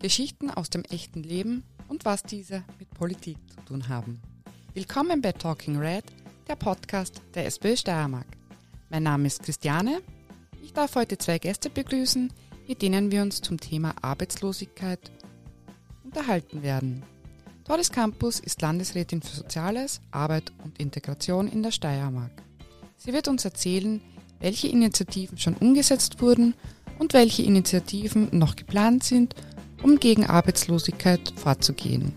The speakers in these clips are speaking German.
Geschichten aus dem echten Leben und was diese mit Politik zu tun haben. Willkommen bei Talking Red, der Podcast der SPÖ Steiermark. Mein Name ist Christiane. Ich darf heute zwei Gäste begrüßen, mit denen wir uns zum Thema Arbeitslosigkeit unterhalten werden. Doris Campus ist Landesrätin für Soziales, Arbeit und Integration in der Steiermark. Sie wird uns erzählen, welche Initiativen schon umgesetzt wurden und welche Initiativen noch geplant sind, um gegen Arbeitslosigkeit vorzugehen.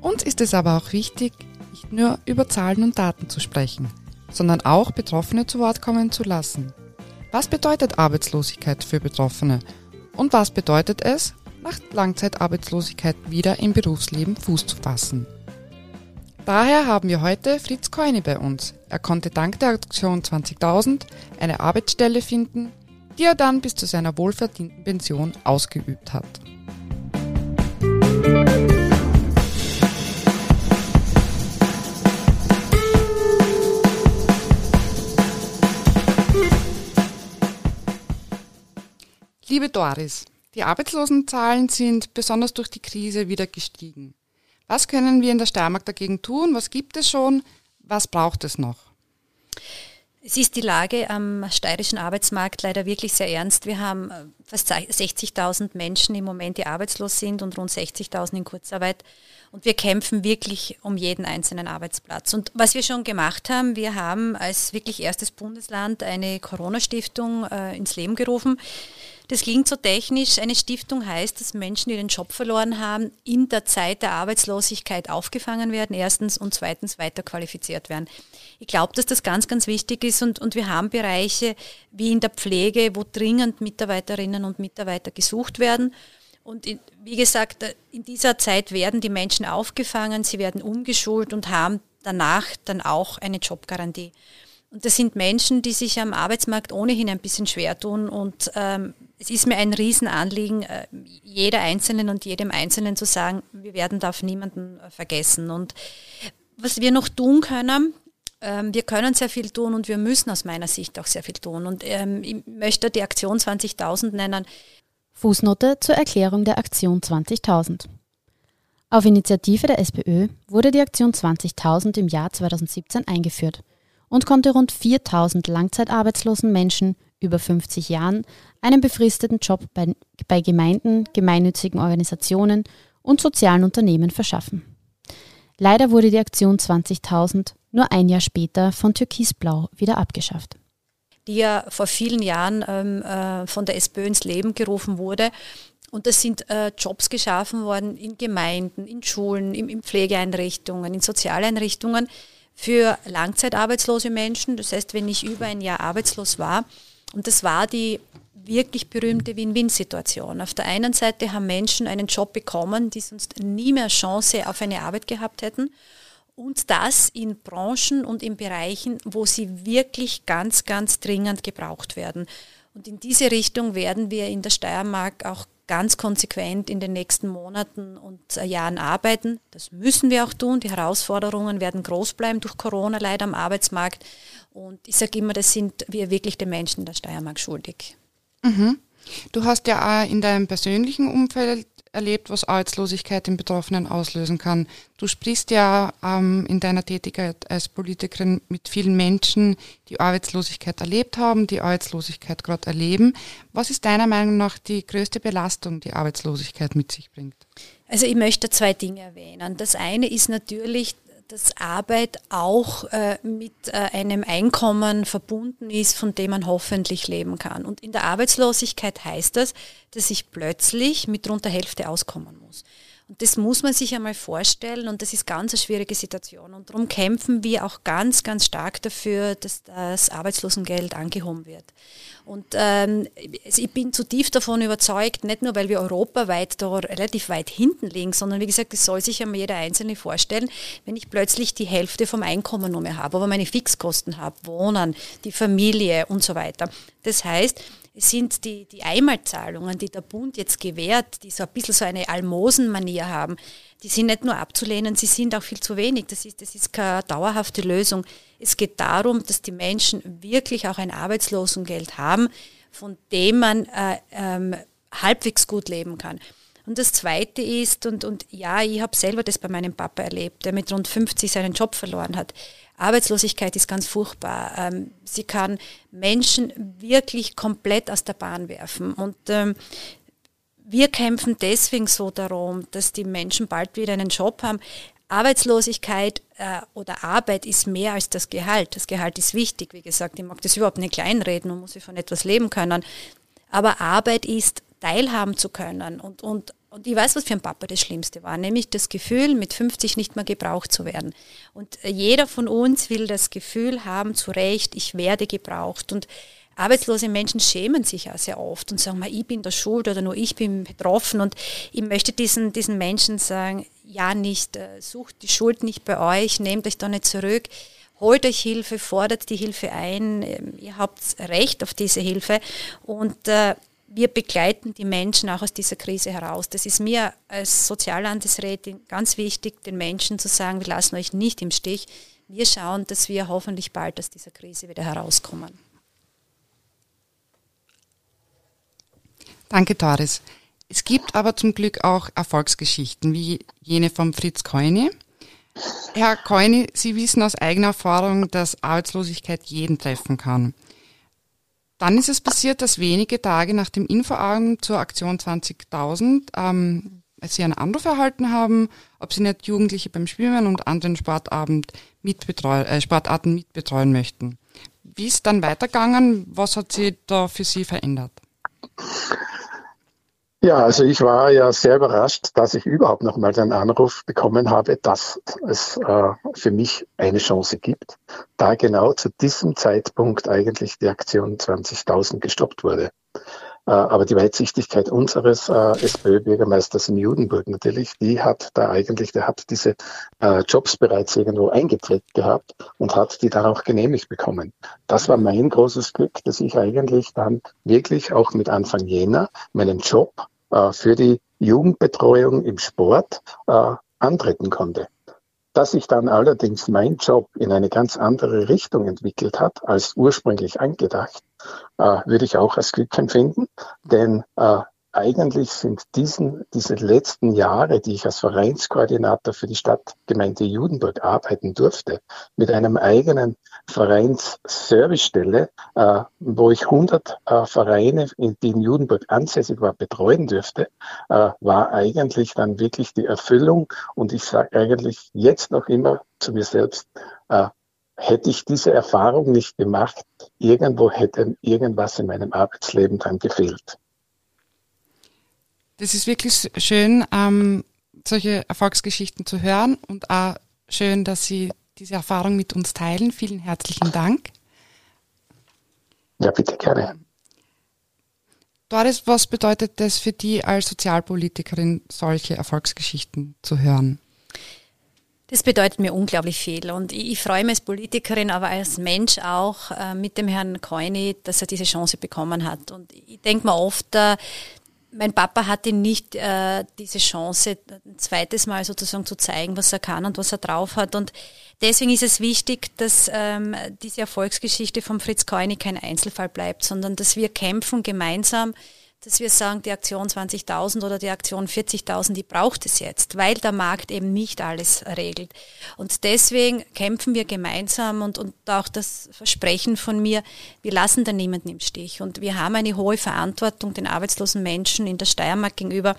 Uns ist es aber auch wichtig, nicht nur über Zahlen und Daten zu sprechen, sondern auch Betroffene zu Wort kommen zu lassen. Was bedeutet Arbeitslosigkeit für Betroffene? Und was bedeutet es, nach Langzeitarbeitslosigkeit wieder im Berufsleben Fuß zu fassen? Daher haben wir heute Fritz Keune bei uns. Er konnte dank der Aktion 20.000 eine Arbeitsstelle finden, die er dann bis zu seiner wohlverdienten Pension ausgeübt hat. Liebe Doris, die Arbeitslosenzahlen sind besonders durch die Krise wieder gestiegen. Was können wir in der Steiermark dagegen tun? Was gibt es schon? Was braucht es noch? Es ist die Lage am steirischen Arbeitsmarkt leider wirklich sehr ernst. Wir haben äh, fast 60.000 Menschen im Moment, die arbeitslos sind und rund 60.000 in Kurzarbeit. Und wir kämpfen wirklich um jeden einzelnen Arbeitsplatz. Und was wir schon gemacht haben, wir haben als wirklich erstes Bundesland eine Corona-Stiftung äh, ins Leben gerufen. Das klingt so technisch. Eine Stiftung heißt, dass Menschen, die den Job verloren haben, in der Zeit der Arbeitslosigkeit aufgefangen werden, erstens, und zweitens weiterqualifiziert werden. Ich glaube, dass das ganz, ganz wichtig ist und, und wir haben Bereiche wie in der Pflege, wo dringend Mitarbeiterinnen und Mitarbeiter gesucht werden. Und in, wie gesagt, in dieser Zeit werden die Menschen aufgefangen, sie werden umgeschult und haben danach dann auch eine Jobgarantie. Und das sind Menschen, die sich am Arbeitsmarkt ohnehin ein bisschen schwer tun. Und ähm, es ist mir ein Riesenanliegen, äh, jeder Einzelnen und jedem Einzelnen zu sagen, wir werden da auf niemanden äh, vergessen. Und was wir noch tun können, ähm, wir können sehr viel tun und wir müssen aus meiner Sicht auch sehr viel tun. Und ähm, ich möchte die Aktion 20.000 nennen. Fußnote zur Erklärung der Aktion 20.000. Auf Initiative der SPÖ wurde die Aktion 20.000 im Jahr 2017 eingeführt und konnte rund 4000 langzeitarbeitslosen Menschen über 50 Jahren einen befristeten Job bei, bei Gemeinden, gemeinnützigen Organisationen und sozialen Unternehmen verschaffen. Leider wurde die Aktion 20.000 nur ein Jahr später von Türkisblau wieder abgeschafft. Die ja vor vielen Jahren ähm, äh, von der SPÖ ins Leben gerufen wurde. Und das sind äh, Jobs geschaffen worden in Gemeinden, in Schulen, in, in Pflegeeinrichtungen, in Sozialeinrichtungen, für langzeitarbeitslose Menschen. Das heißt, wenn ich über ein Jahr arbeitslos war, und das war die wirklich berühmte Win-Win-Situation. Auf der einen Seite haben Menschen einen Job bekommen, die sonst nie mehr Chance auf eine Arbeit gehabt hätten. Und das in Branchen und in Bereichen, wo sie wirklich ganz, ganz dringend gebraucht werden. Und in diese Richtung werden wir in der Steiermark auch ganz konsequent in den nächsten Monaten und äh, Jahren arbeiten. Das müssen wir auch tun. Die Herausforderungen werden groß bleiben durch Corona leider am Arbeitsmarkt. Und ich sage immer, das sind wir wirklich den Menschen der Steiermark schuldig. Mhm. Du hast ja auch in deinem persönlichen Umfeld erlebt, was Arbeitslosigkeit im Betroffenen auslösen kann. Du sprichst ja ähm, in deiner Tätigkeit als Politikerin mit vielen Menschen, die Arbeitslosigkeit erlebt haben, die Arbeitslosigkeit gerade erleben. Was ist deiner Meinung nach die größte Belastung, die Arbeitslosigkeit mit sich bringt? Also ich möchte zwei Dinge erwähnen. Das eine ist natürlich dass Arbeit auch äh, mit äh, einem Einkommen verbunden ist, von dem man hoffentlich leben kann. Und in der Arbeitslosigkeit heißt das, dass ich plötzlich mit rund der Hälfte auskommen muss. Und das muss man sich einmal vorstellen und das ist ganz eine schwierige Situation. Und darum kämpfen wir auch ganz, ganz stark dafür, dass das Arbeitslosengeld angehoben wird. Und ähm, also ich bin zutiefst davon überzeugt, nicht nur, weil wir europaweit da relativ weit hinten liegen, sondern wie gesagt, das soll sich ja jeder Einzelne vorstellen, wenn ich plötzlich die Hälfte vom Einkommen nur mehr habe, aber meine Fixkosten habe, Wohnen, die Familie und so weiter. Das heißt, es sind die, die Einmalzahlungen, die der Bund jetzt gewährt, die so ein bisschen so eine Almosenmanier haben, die sind nicht nur abzulehnen, sie sind auch viel zu wenig. Das ist, das ist keine dauerhafte Lösung. Es geht darum, dass die Menschen wirklich auch ein Arbeitslosengeld haben, von dem man äh, ähm, halbwegs gut leben kann. Und das Zweite ist, und, und ja, ich habe selber das bei meinem Papa erlebt, der mit rund 50 seinen Job verloren hat. Arbeitslosigkeit ist ganz furchtbar. Ähm, sie kann Menschen wirklich komplett aus der Bahn werfen. Und ähm, wir kämpfen deswegen so darum, dass die Menschen bald wieder einen Job haben. Arbeitslosigkeit äh, oder Arbeit ist mehr als das Gehalt. Das Gehalt ist wichtig, wie gesagt. Ich mag das überhaupt nicht kleinreden und muss ich von etwas leben können. Aber Arbeit ist, teilhaben zu können. Und, und, und ich weiß, was für ein Papa das Schlimmste war, nämlich das Gefühl, mit 50 nicht mehr gebraucht zu werden. Und jeder von uns will das Gefühl haben, zu Recht, ich werde gebraucht. Und arbeitslose Menschen schämen sich ja sehr oft und sagen, ich bin der Schuld oder nur ich bin betroffen. Und ich möchte diesen, diesen Menschen sagen, ja nicht, äh, sucht die Schuld nicht bei euch, nehmt euch da nicht zurück, holt euch Hilfe, fordert die Hilfe ein, ähm, ihr habt Recht auf diese Hilfe und äh, wir begleiten die Menschen auch aus dieser Krise heraus. Das ist mir als Soziallandesrätin ganz wichtig, den Menschen zu sagen, wir lassen euch nicht im Stich. Wir schauen, dass wir hoffentlich bald aus dieser Krise wieder herauskommen. Danke, Doris. Es gibt aber zum Glück auch Erfolgsgeschichten, wie jene von Fritz Keuni. Herr Keuni, Sie wissen aus eigener Erfahrung, dass Arbeitslosigkeit jeden treffen kann. Dann ist es passiert, dass wenige Tage nach dem Infoabend zur Aktion 20.000 ähm, Sie einen Anruf erhalten haben, ob Sie nicht Jugendliche beim Schwimmen und anderen Sportabend mitbetreu äh, Sportarten mitbetreuen möchten. Wie ist dann weitergegangen? Was hat sich da für Sie verändert? Ja, also ich war ja sehr überrascht, dass ich überhaupt noch mal den Anruf bekommen habe, dass es äh, für mich eine Chance gibt, da genau zu diesem Zeitpunkt eigentlich die Aktion 20.000 gestoppt wurde. Äh, aber die Weitsichtigkeit unseres äh, SPÖ-Bürgermeisters in Judenburg natürlich, die hat da eigentlich, der hat diese äh, Jobs bereits irgendwo eingetreten gehabt und hat die dann auch genehmigt bekommen. Das war mein großes Glück, dass ich eigentlich dann wirklich auch mit Anfang Jänner meinen Job äh, für die Jugendbetreuung im Sport äh, antreten konnte. Dass sich dann allerdings mein Job in eine ganz andere Richtung entwickelt hat als ursprünglich angedacht, äh, würde ich auch als Glück empfinden, denn eigentlich sind diesen, diese letzten Jahre, die ich als Vereinskoordinator für die Stadtgemeinde Judenburg arbeiten durfte, mit einem eigenen Vereinsservicestelle, äh, wo ich 100 äh, Vereine, in, die in Judenburg ansässig war, betreuen dürfte, äh, war eigentlich dann wirklich die Erfüllung. Und ich sage eigentlich jetzt noch immer zu mir selbst, äh, hätte ich diese Erfahrung nicht gemacht, irgendwo hätte irgendwas in meinem Arbeitsleben dann gefehlt. Das ist wirklich schön, ähm, solche Erfolgsgeschichten zu hören und auch schön, dass Sie diese Erfahrung mit uns teilen. Vielen herzlichen Dank. Ja, bitte gerne. Doris, was bedeutet das für die als Sozialpolitikerin, solche Erfolgsgeschichten zu hören? Das bedeutet mir unglaublich viel und ich, ich, freue mich als Politikerin, aber als Mensch auch äh, mit dem Herrn Koini, dass er diese Chance bekommen hat. Und ich denke mir oft, äh, mein Papa hatte nicht äh, diese Chance, ein zweites Mal sozusagen zu zeigen, was er kann und was er drauf hat. Und deswegen ist es wichtig, dass ähm, diese Erfolgsgeschichte von Fritz Koini kein Einzelfall bleibt, sondern dass wir kämpfen gemeinsam dass wir sagen, die Aktion 20.000 oder die Aktion 40.000, die braucht es jetzt, weil der Markt eben nicht alles regelt. Und deswegen kämpfen wir gemeinsam und, und auch das Versprechen von mir, wir lassen da niemanden im Stich. Und wir haben eine hohe Verantwortung den arbeitslosen Menschen in der Steiermark gegenüber.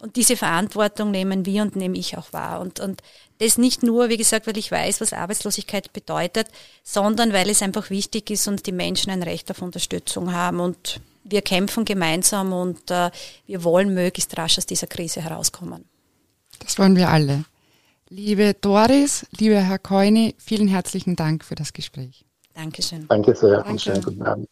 Und diese Verantwortung nehmen wir und nehme ich auch wahr. Und, und das nicht nur, wie gesagt, weil ich weiß, was Arbeitslosigkeit bedeutet, sondern weil es einfach wichtig ist und die Menschen ein Recht auf Unterstützung haben. Und wir kämpfen gemeinsam und äh, wir wollen möglichst rasch aus dieser Krise herauskommen. Das wollen wir alle. Liebe Doris, lieber Herr Keuni, vielen herzlichen Dank für das Gespräch. Dankeschön. Danke sehr Danke. und schönen guten Abend.